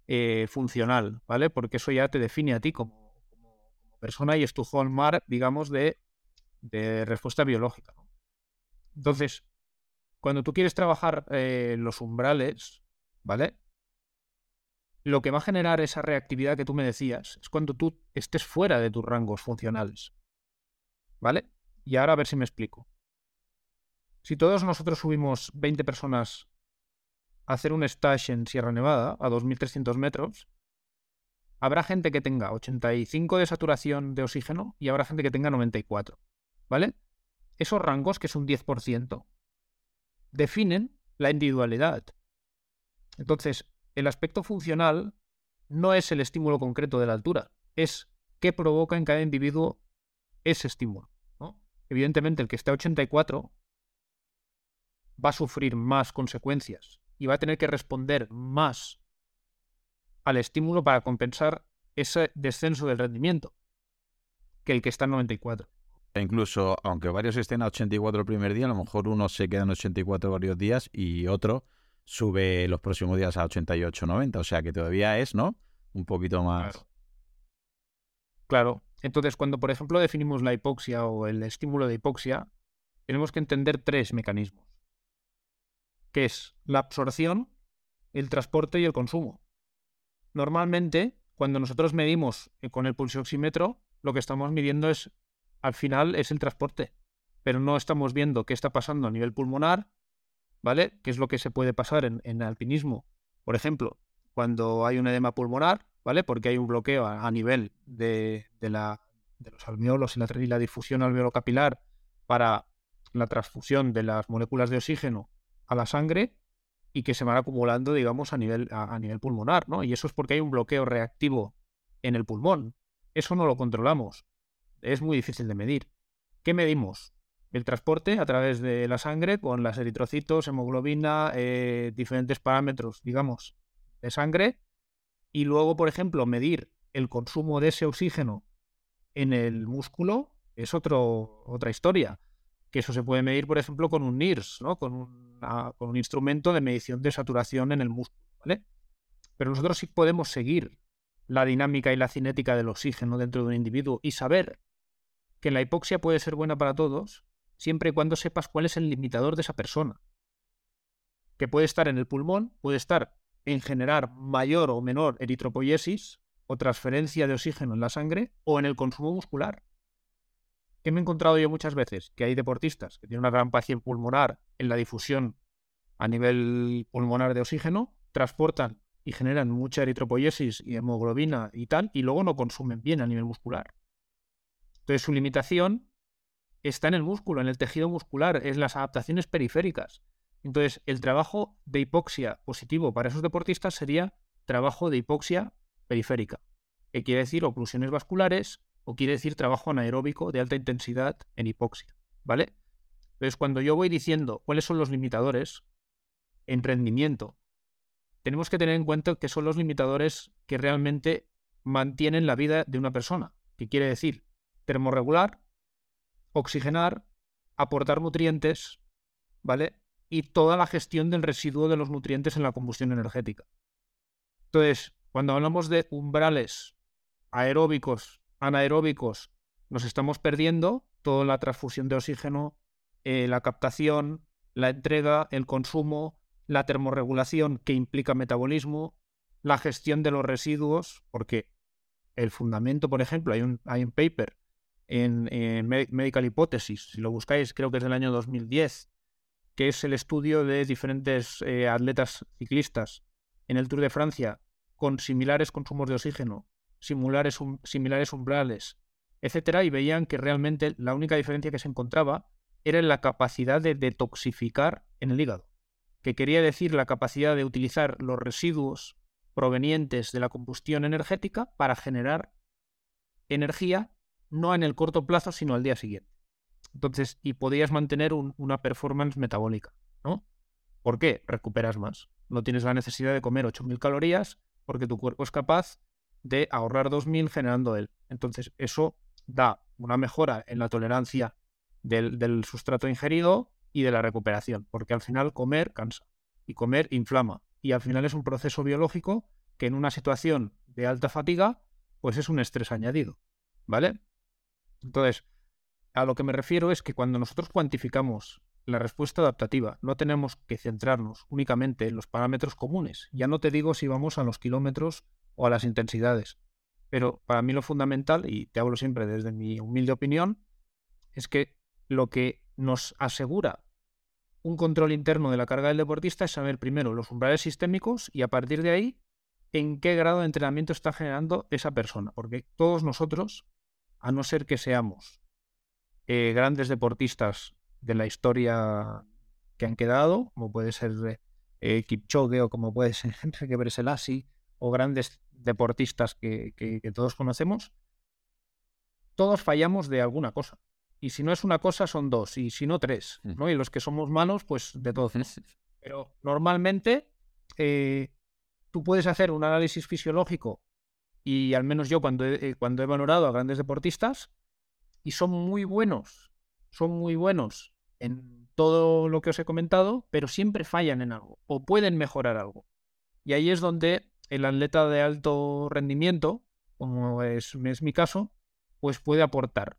eh, funcional, ¿vale? Porque eso ya te define a ti como, persona y es tu hallmark, digamos, de respuesta biológica. Entonces, cuando tú quieres trabajar eh, los umbrales, ¿vale? Lo que va a generar esa reactividad que tú me decías es cuando tú estés fuera de tus rangos funcionales. ¿Vale? Y ahora a ver si me explico. Si todos nosotros subimos 20 personas a hacer un stage en Sierra Nevada a 2.300 metros, habrá gente que tenga 85 de saturación de oxígeno y habrá gente que tenga 94. ¿Vale? Esos rangos, que es un 10%, definen la individualidad. Entonces, el aspecto funcional no es el estímulo concreto de la altura, es qué provoca en cada individuo ese estímulo. Evidentemente, el que esté a 84 va a sufrir más consecuencias y va a tener que responder más al estímulo para compensar ese descenso del rendimiento que el que está en 94. Incluso, aunque varios estén a 84 el primer día, a lo mejor uno se queda en 84 varios días y otro sube los próximos días a 88, 90. O sea que todavía es, ¿no? Un poquito más. Claro. claro. Entonces, cuando, por ejemplo, definimos la hipoxia o el estímulo de hipoxia, tenemos que entender tres mecanismos que es la absorción, el transporte y el consumo. Normalmente, cuando nosotros medimos eh, con el pulsioxímetro, lo que estamos midiendo es, al final, es el transporte, pero no estamos viendo qué está pasando a nivel pulmonar, ¿vale? ¿Qué es lo que se puede pasar en, alpinismo? Por ejemplo, cuando hay un edema pulmonar, ¿vale? Porque hay un bloqueo a, nivel de, los alveolos y la, y la difusión alveolo-capilar para la transfusión de las moléculas de oxígeno a la sangre y que se van acumulando, digamos, a nivel, a, nivel pulmonar, ¿no? Y eso es porque hay un bloqueo reactivo en el pulmón. Eso no lo controlamos. Es muy difícil de medir. ¿Qué medimos? El transporte a través de la sangre con las eritrocitos, hemoglobina, eh, diferentes parámetros, digamos, de sangre. Y luego, por ejemplo, medir el consumo de ese oxígeno en el músculo es otro, otra historia que eso se puede medir, por ejemplo, con un NIRS, ¿no? con, un, con un instrumento de medición de saturación en el músculo. ¿vale? Pero nosotros sí podemos seguir la dinámica y la cinética del oxígeno dentro de un individuo y saber que la hipoxia puede ser buena para todos siempre y cuando sepas cuál es el limitador de esa persona. Que puede estar en el pulmón, puede estar en generar mayor o menor eritropoiesis o transferencia de oxígeno en la sangre o en el consumo muscular. ¿Qué me he encontrado yo muchas veces? Que hay deportistas que tienen una gran pasión pulmonar en la difusión a nivel pulmonar de oxígeno, transportan y generan mucha eritropoiesis y hemoglobina y tal, y luego no consumen bien a nivel muscular. Entonces su limitación está en el músculo, en el tejido muscular, es las adaptaciones periféricas. Entonces el trabajo de hipoxia positivo para esos deportistas sería trabajo de hipoxia periférica, que quiere decir oclusiones vasculares, o quiere decir trabajo anaeróbico de alta intensidad en hipoxia, ¿vale? Entonces, cuando yo voy diciendo cuáles son los limitadores en rendimiento, tenemos que tener en cuenta que son los limitadores que realmente mantienen la vida de una persona, que quiere decir termorregular, oxigenar, aportar nutrientes, ¿vale? Y toda la gestión del residuo de los nutrientes en la combustión energética. Entonces, cuando hablamos de umbrales aeróbicos anaeróbicos nos estamos perdiendo toda la transfusión de oxígeno, eh, la captación, la entrega, el consumo, la termorregulación que implica metabolismo, la gestión de los residuos, porque el fundamento, por ejemplo, hay un, hay un paper en, Medical Hypothesis, si lo buscáis, creo que es del año 2010, que es el estudio de diferentes eh, atletas ciclistas en el Tour de Francia con similares consumos de oxígeno similares, similares umbrales, etcétera, y veían que realmente la única diferencia que se encontraba era en la capacidad de detoxificar en el hígado. que quería decir la capacidad de utilizar los residuos provenientes de la combustión energética para generar energía no en el corto plazo, sino al día siguiente. Entonces, y podías mantener una performance metabólica, ¿no? ¿Por qué? Recuperas más. No tienes la necesidad de comer 8.000 calorías porque tu cuerpo es capaz de ahorrar 2.000 generando él. Entonces, eso da una mejora en la tolerancia del, del sustrato ingerido y de la recuperación, porque al final comer cansa y comer inflama. Y al final es un proceso biológico que en una situación de alta fatiga, pues es un estrés añadido. ¿Vale? Entonces, a lo que me refiero es que cuando nosotros cuantificamos la respuesta adaptativa, no tenemos que centrarnos únicamente en los parámetros comunes. Ya no te digo si vamos a los kilómetros o a las intensidades. Pero para mí lo fundamental, y te hablo siempre desde mi humilde opinión, es que lo que nos asegura un control interno de la carga del deportista es saber primero los umbrales sistémicos y a partir de ahí en qué grado de entrenamiento está generando esa persona. Porque todos nosotros, a no ser que seamos eh, grandes deportistas de la historia que han quedado, como puede ser eh, Kipchoge o como puede ser Enrique Breselasi o grandes deportistas que, que todos conocemos, todos fallamos de alguna cosa. Y si no es una cosa, son dos, y si no, tres. Mm. ¿no? Y los que somos malos, pues de todos. Pero normalmente eh, tú puedes hacer un análisis fisiológico, y al menos yo cuando he, eh, cuando he valorado a grandes deportistas, y son muy buenos, son muy buenos en todo lo que os he comentado, pero siempre fallan en algo, o pueden mejorar algo. Y ahí es donde el atleta de alto rendimiento, como es, es mi caso, pues puede aportar.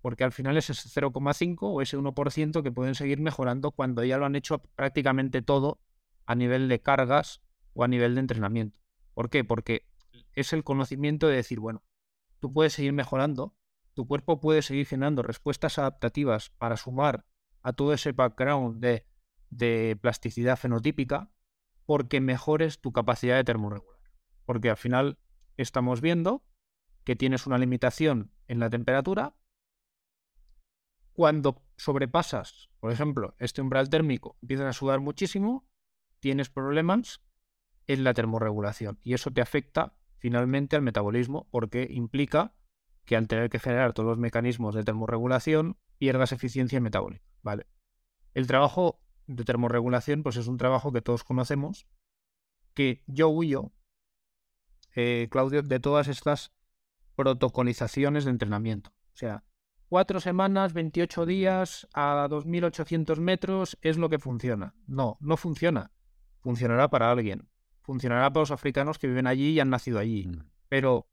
Porque al final es ese 0,5 o ese 1% que pueden seguir mejorando cuando ya lo han hecho prácticamente todo a nivel de cargas o a nivel de entrenamiento. ¿Por qué? Porque es el conocimiento de decir, bueno, tú puedes seguir mejorando, tu cuerpo puede seguir generando respuestas adaptativas para sumar a todo ese background de, de plasticidad fenotípica porque mejores tu capacidad de termorregular. Porque al final estamos viendo que tienes una limitación en la temperatura cuando sobrepasas, por ejemplo, este umbral térmico, empiezas a sudar muchísimo, tienes problemas en la termorregulación y eso te afecta finalmente al metabolismo porque implica que al tener que generar todos los mecanismos de termorregulación pierdas eficiencia metabólica, ¿vale? El trabajo de termorregulación pues es un trabajo que todos conocemos que yo huyo, eh, Claudio, de todas estas protocolizaciones de entrenamiento. O sea, cuatro semanas, 28 días a 2.800 metros es lo que funciona. No, no funciona. Funcionará para alguien. Funcionará para los africanos que viven allí y han nacido allí. Mm. Pero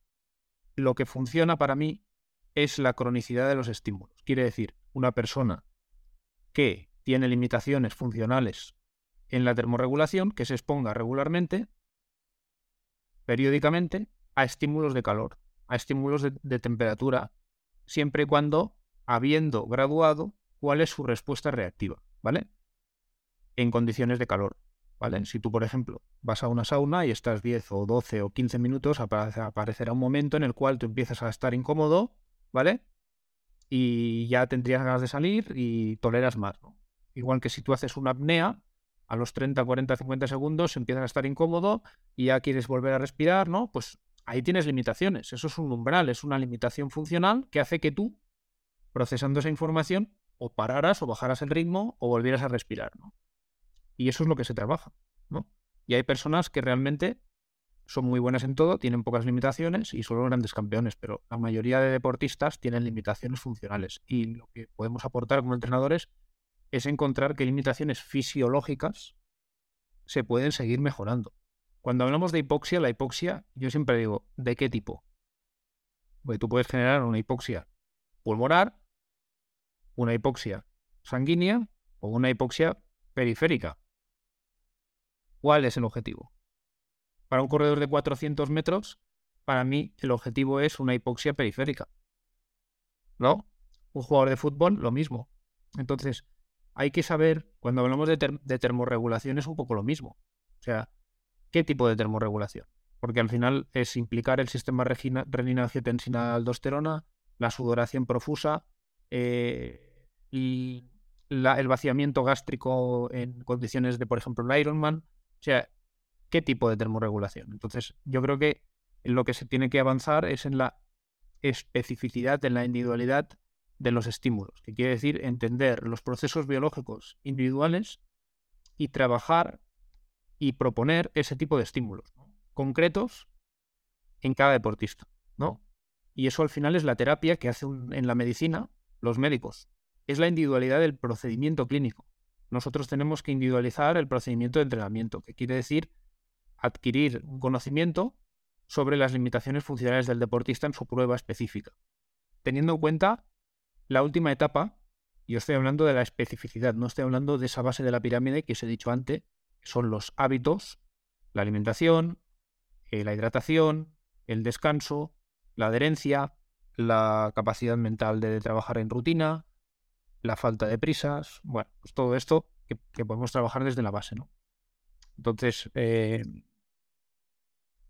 lo que funciona para mí es la cronicidad de los estímulos. Quiere decir, una persona que tiene limitaciones funcionales en la termorregulación, que se exponga regularmente, periódicamente, a estímulos de calor, a estímulos de temperatura, siempre y cuando habiendo graduado cuál es su respuesta reactiva, ¿vale? En condiciones de calor, ¿vale? Si tú, por ejemplo, vas a una sauna y estás 10 o 12 o 15 minutos, aparecerá un momento en el cual tú empiezas a estar incómodo, ¿vale? Y ya tendrías ganas de salir y toleras más, ¿no? Igual que si tú haces una apnea, a los 30, 40, 50 segundos empiezas a estar incómodo y ya quieres volver a respirar, ¿no? Pues ahí tienes limitaciones. Eso es un umbral, es una limitación funcional que hace que tú, procesando esa información, o pararas o bajaras el ritmo o volvieras a respirar, ¿no? Y eso es lo que se trabaja, ¿no? Y hay personas que realmente son muy buenas en todo, tienen pocas limitaciones y son grandes campeones, pero la mayoría de deportistas tienen limitaciones funcionales. Y lo que podemos aportar como entrenadores es encontrar qué limitaciones fisiológicas se pueden seguir mejorando. Cuando hablamos de hipoxia, la hipoxia, yo siempre digo, ¿de qué tipo? Porque tú puedes generar una hipoxia pulmonar, una hipoxia sanguínea o una hipoxia periférica. ¿Cuál es el objetivo? Para un corredor de 400 metros, para mí el objetivo es una hipoxia periférica. ¿No? Un jugador de fútbol, lo mismo. Entonces, hay que saber, cuando hablamos de, de termorregulación, es un poco lo mismo. O sea, ¿Qué tipo de termorregulación? Porque al final es implicar el sistema renina-angiotensina-aldosterona, la sudoración profusa eh, y el vaciamiento gástrico en condiciones de, por ejemplo, el Ironman. O sea, ¿qué tipo de termorregulación? Entonces, yo creo que lo que se tiene que avanzar es en la especificidad, en la individualidad de los estímulos, que quiere decir entender los procesos biológicos individuales y trabajar y proponer ese tipo de estímulos concretos en cada deportista, ¿no? Y eso al final es la terapia que hacen en la medicina los médicos. Es la individualidad del procedimiento clínico. Nosotros tenemos que individualizar el procedimiento de entrenamiento, que quiere decir adquirir un conocimiento sobre las limitaciones funcionales del deportista en su prueba específica, teniendo en cuenta la última etapa, yo estoy hablando de la especificidad, no estoy hablando de esa base de la pirámide que os he dicho antes, que son los hábitos, la alimentación, eh, la hidratación, el descanso, la adherencia, la capacidad mental de trabajar en rutina, la falta de prisas, bueno, pues todo esto que, podemos trabajar desde la base, ¿no? Entonces, eh,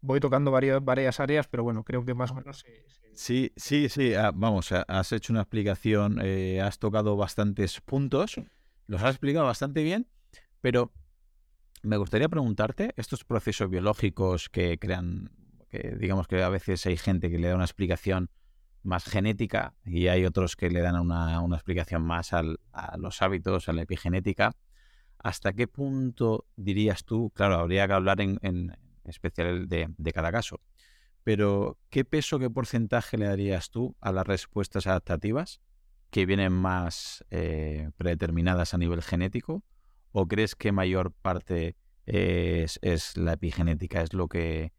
voy tocando varias, varias áreas, pero bueno, creo que más o menos Sí, sí, sí, ah, vamos, has hecho una explicación, eh, has tocado bastantes puntos, los has explicado bastante bien, pero me gustaría preguntarte, estos procesos biológicos que crean, que digamos que a veces hay gente que le da una explicación más genética y hay otros que le dan una, explicación más a los hábitos, a la epigenética. ¿Hasta qué punto dirías tú, claro, habría que hablar en, especial de, cada caso, pero ¿qué peso, qué porcentaje le darías tú a las respuestas adaptativas que vienen más eh, predeterminadas a nivel genético? ¿O crees que mayor parte es, la epigenética, es lo que,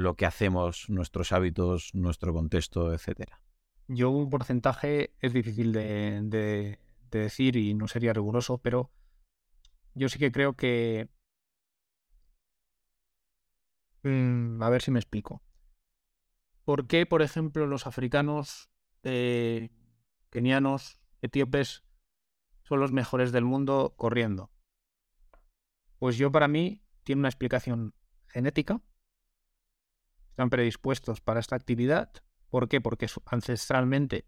lo que hacemos, nuestros hábitos, nuestro contexto, etcétera? Yo un porcentaje es difícil de, decir y no sería riguroso, pero yo sí que creo que... Mm, a ver si me explico. ¿Por qué, por ejemplo, los africanos, eh, kenianos, etíopes son los mejores del mundo corriendo? Pues yo para mí tiene una explicación genética. Están predispuestos para esta actividad. ¿Por qué? Porque ancestralmente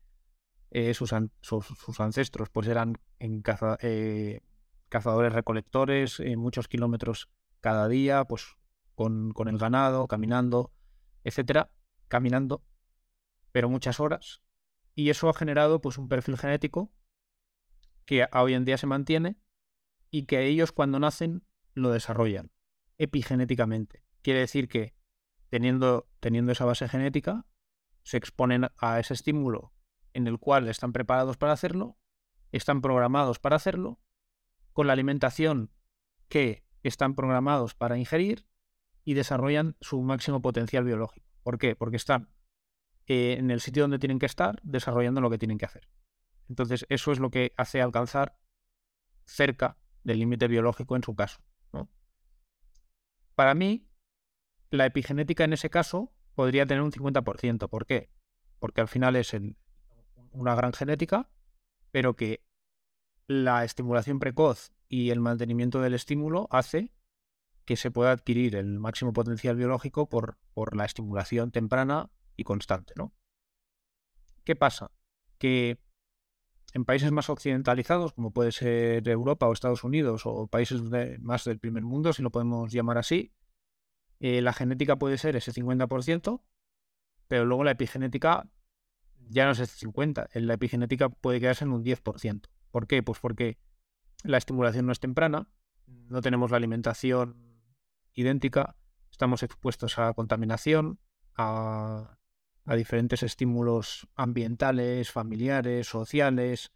eh, sus, ancestros pues eran en eh, cazadores recolectores, muchos kilómetros cada día, pues con, con el ganado, caminando, etcétera caminando, pero muchas horas. Y eso ha generado pues un perfil genético que hoy en día se mantiene y que ellos cuando nacen lo desarrollan epigenéticamente. Quiere decir que teniendo, teniendo esa base genética, se exponen a ese estímulo en el cual están preparados para hacerlo, están programados para hacerlo, con la alimentación que están programados para ingerir y desarrollan su máximo potencial biológico. ¿Por qué? Porque están eh, en el sitio donde tienen que estar desarrollando lo que tienen que hacer. Entonces, eso es lo que hace alcanzar cerca del límite biológico en su caso. Para mí, la epigenética en ese caso podría tener un 50%. ¿Por qué? Porque al final es una gran genética, pero que la estimulación precoz y el mantenimiento del estímulo hace que se pueda adquirir el máximo potencial biológico por, la estimulación temprana y constante. ¿no? ¿Qué pasa? Que en países más occidentalizados, como puede ser Europa o Estados Unidos, o países más del primer mundo, si lo podemos llamar así, eh, la genética puede ser ese 50%, pero luego la epigenética ya no es ese 50%, la epigenética puede quedarse en un 10%. ¿Por qué? Pues porque la estimulación no es temprana, no tenemos la alimentación idéntica, estamos expuestos a contaminación, a, diferentes estímulos ambientales, familiares, sociales,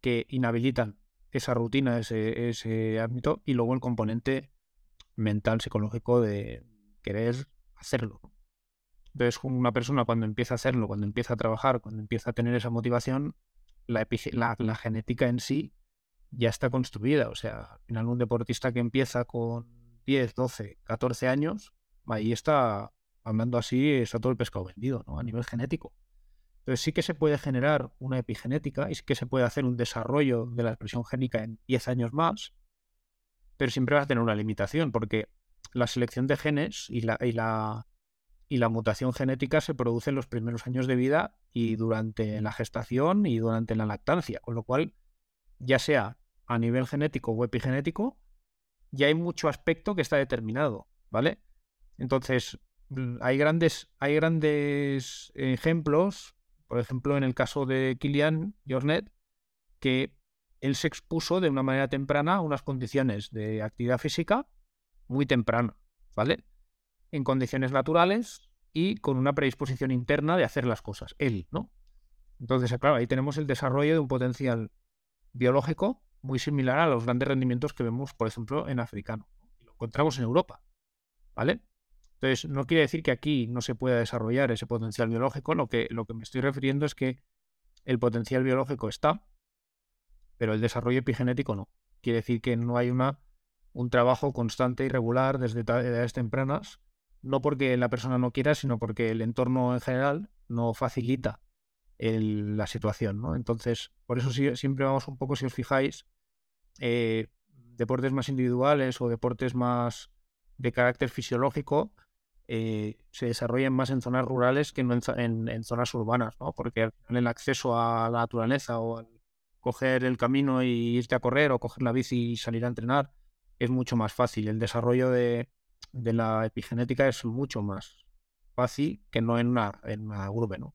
que inhabilitan esa rutina, ese, ese ámbito, y luego el componente mental, psicológico de querer hacerlo. Entonces, una persona cuando empieza a hacerlo, cuando empieza a trabajar, cuando empieza a tener esa motivación, la, la genética en sí ya está construida. O sea, al final un deportista que empieza con 10, 12, 14 años, ahí está, hablando así, está todo el pescado vendido, ¿no? A nivel genético. Entonces sí que se puede generar una epigenética y sí que se puede hacer un desarrollo de la expresión génica en 10 años más, pero siempre vas a tener una limitación, porque la selección de genes y la, y la, y la mutación genética se produce en los primeros años de vida y durante la gestación y durante la lactancia, con lo cual, ya sea a nivel genético o epigenético, ya hay mucho aspecto que está determinado, ¿vale? Entonces, hay grandes, hay grandes ejemplos, por ejemplo, en el caso de Kilian Jornet, que él se expuso de una manera temprana a unas condiciones de actividad física muy temprana, ¿vale? En condiciones naturales y con una predisposición interna de hacer las cosas, él, ¿no? Entonces, claro, ahí tenemos el desarrollo de un potencial biológico muy similar a los grandes rendimientos que vemos, por ejemplo, en africano. Lo encontramos en Europa, ¿vale? Entonces, no quiere decir que aquí no se pueda desarrollar ese potencial biológico. Lo que, lo que me estoy refiriendo es que el potencial biológico está, pero el desarrollo epigenético no. Quiere decir que no hay una, un trabajo constante y regular desde edades tempranas, no porque la persona no quiera, sino porque el entorno en general no facilita la situación. ¿no? Entonces, por eso siempre vamos un poco, si os fijáis, eh, deportes más individuales o deportes más de carácter fisiológico eh, se desarrollan más en zonas rurales que no en, zonas urbanas, ¿no? porque el acceso a la naturaleza o coger el camino y irte a correr o coger la bici y salir a entrenar es mucho más fácil. El desarrollo de, la epigenética es mucho más fácil que no en una, en una urbe, ¿no?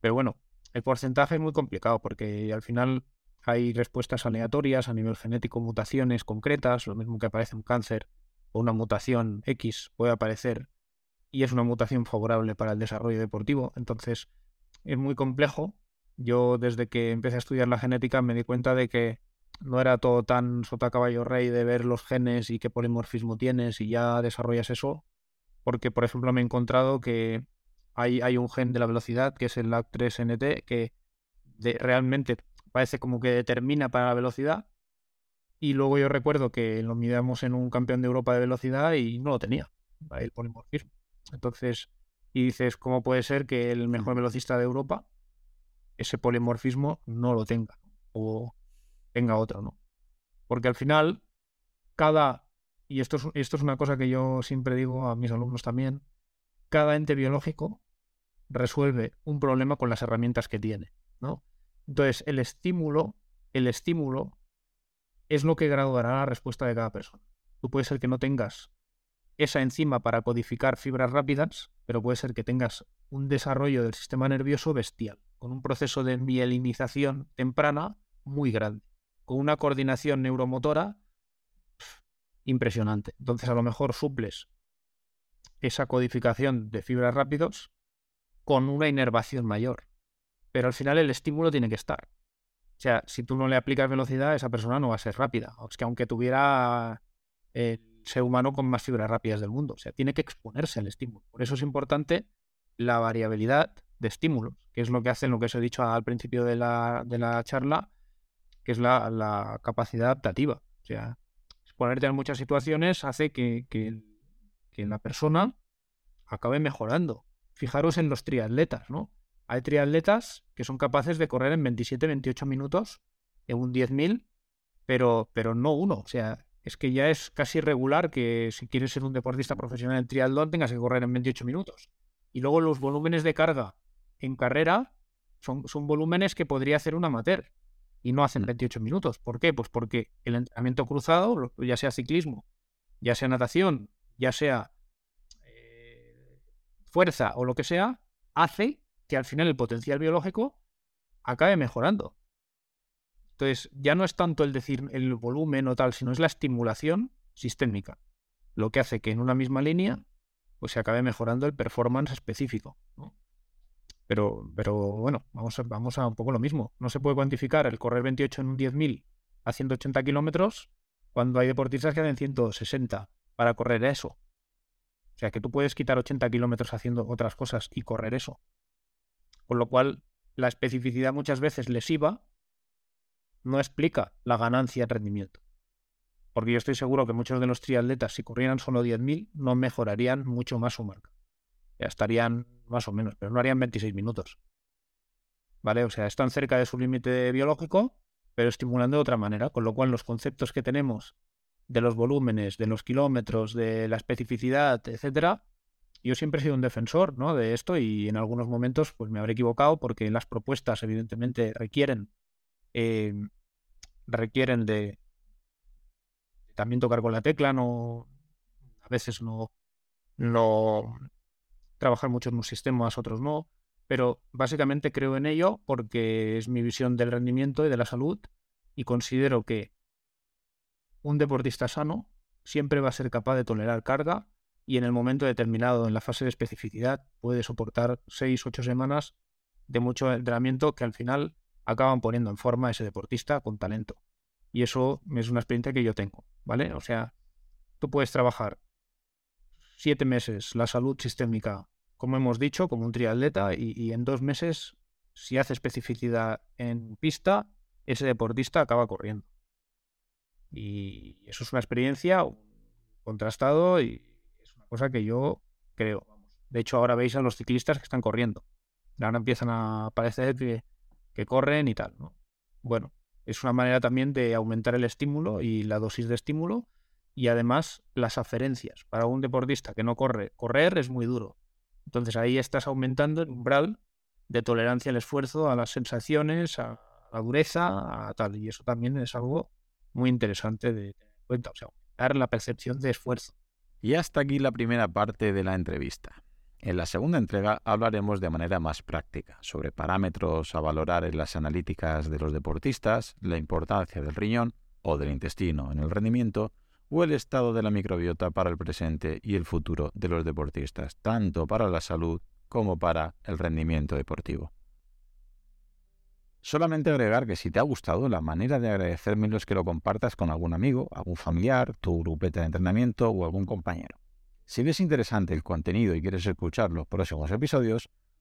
Pero bueno, el porcentaje es muy complicado porque al final hay respuestas aleatorias a nivel genético, mutaciones concretas, lo mismo que aparece un cáncer o una mutación X puede aparecer y es una mutación favorable para el desarrollo deportivo. Entonces, es muy complejo. Yo desde que empecé a estudiar la genética me di cuenta de que no era todo tan sota caballo rey de ver los genes y qué polimorfismo tienes y ya desarrollas eso. Porque, por ejemplo, me he encontrado que hay, hay un gen de la velocidad que es el LAC3NT que realmente parece como que determina para la velocidad. Y luego yo recuerdo que lo midamos en un campeón de Europa de velocidad y no lo tenía, el polimorfismo. Entonces, y dices, ¿cómo puede ser que el mejor velocista de Europa ese polimorfismo no lo tenga? O tenga otro, ¿no? Porque al final, cada, y esto es, esto es una cosa que yo siempre digo a mis alumnos también, cada ente biológico resuelve un problema con las herramientas que tiene, ¿no? Entonces, el estímulo, el estímulo es lo que graduará la respuesta de cada persona. Tú puedes ser que no tengas esa enzima para codificar fibras rápidas, pero puede ser que tengas un desarrollo del sistema nervioso bestial, con un proceso de mielinización temprana muy grande, con una coordinación neuromotora impresionante. Entonces, a lo mejor suples esa codificación de fibras rápidos con una inervación mayor pero al final el estímulo tiene que estar. O sea, si tú no le aplicas velocidad, esa persona no va a ser rápida. Es que aunque tuviera el ser humano con más fibras rápidas del mundo, o sea, tiene que exponerse al estímulo. Por eso es importante la variabilidad de estímulos, que es lo que hacen, lo que os he dicho al principio de la, de la charla, que es la, capacidad adaptativa. O sea, exponerte a muchas situaciones hace que, que, que la persona acabe mejorando. Fijaros en los triatletas, ¿no? Hay triatletas que son capaces de correr en 27-28 minutos en un 10.000, pero, pero no uno. O sea, es que ya es casi regular que si quieres ser un deportista profesional en triatlón tengas que correr en 28 minutos. Y luego los volúmenes de carga en carrera son, son volúmenes que podría hacer un amateur y no hacen 28 mm. minutos. ¿Por qué? Pues porque el entrenamiento cruzado, ya sea ciclismo, ya sea natación, ya sea eh, fuerza o lo que sea, hace que al final el potencial biológico acabe mejorando. Entonces, ya no es tanto el decir el volumen o tal, sino es la estimulación sistémica, lo que hace que en una misma línea pues se acabe mejorando el performance específico. Pero, pero bueno, vamos a, vamos a un poco lo mismo. No se puede cuantificar el correr 28 en un 10.000 a 180 kilómetros cuando hay deportistas que hacen 160 para correr eso. O sea que tú puedes quitar 80 kilómetros haciendo otras cosas y correr eso. Con lo cual, la especificidad muchas veces lesiva no explica la ganancia en rendimiento. Porque yo estoy seguro que muchos de los triatletas, si corrieran solo 10.000, no mejorarían mucho más su marca. Ya estarían más o menos, pero no harían 26 minutos. ¿Vale? O sea, están cerca de su límite biológico, pero estimulando de otra manera. Con lo cual, los conceptos que tenemos de los volúmenes, de los kilómetros, de la especificidad, etcétera, yo siempre he sido un defensor ¿no? de esto y en algunos momentos pues me habré equivocado porque las propuestas evidentemente requieren eh, requieren de también tocar con la tecla, no a veces no, no trabajar mucho en un sistema, otros no, pero básicamente creo en ello porque es mi visión del rendimiento y de la salud y considero que un deportista sano siempre va a ser capaz de tolerar carga y en el momento determinado, en la fase de especificidad, puede soportar 6, 8 semanas de mucho entrenamiento que al final acaban poniendo en forma a ese deportista con talento. Y eso es una experiencia que yo tengo, ¿vale? O sea, tú puedes trabajar siete meses la salud sistémica, como hemos dicho, como un triatleta, y, en dos meses, si hace especificidad en pista, ese deportista acaba corriendo. Y eso es una experiencia contrastado y es una cosa que yo creo. De hecho, ahora veis a los ciclistas que están corriendo. Ahora empiezan a parecer que, que corren y tal. ¿no? Bueno, es una manera también de aumentar el estímulo y la dosis de estímulo y además las aferencias. Para un deportista que no corre, correr es muy duro. Entonces ahí estás aumentando el umbral de tolerancia al esfuerzo, a las sensaciones, a la dureza, a tal. Y eso también es algo muy interesante de tener en cuenta, o sea, dar la percepción de esfuerzo. Y hasta aquí la primera parte de la entrevista. En la segunda entrega hablaremos de manera más práctica sobre parámetros a valorar en las analíticas de los deportistas, la importancia del riñón o del intestino en el rendimiento o el estado de la microbiota para el presente y el futuro de los deportistas, tanto para la salud como para el rendimiento deportivo. Solamente agregar que si te ha gustado, la manera de agradecerme es que lo compartas con algún amigo, algún familiar, tu grupeta de entrenamiento o algún compañero. Si ves interesante el contenido y quieres escuchar los próximos episodios,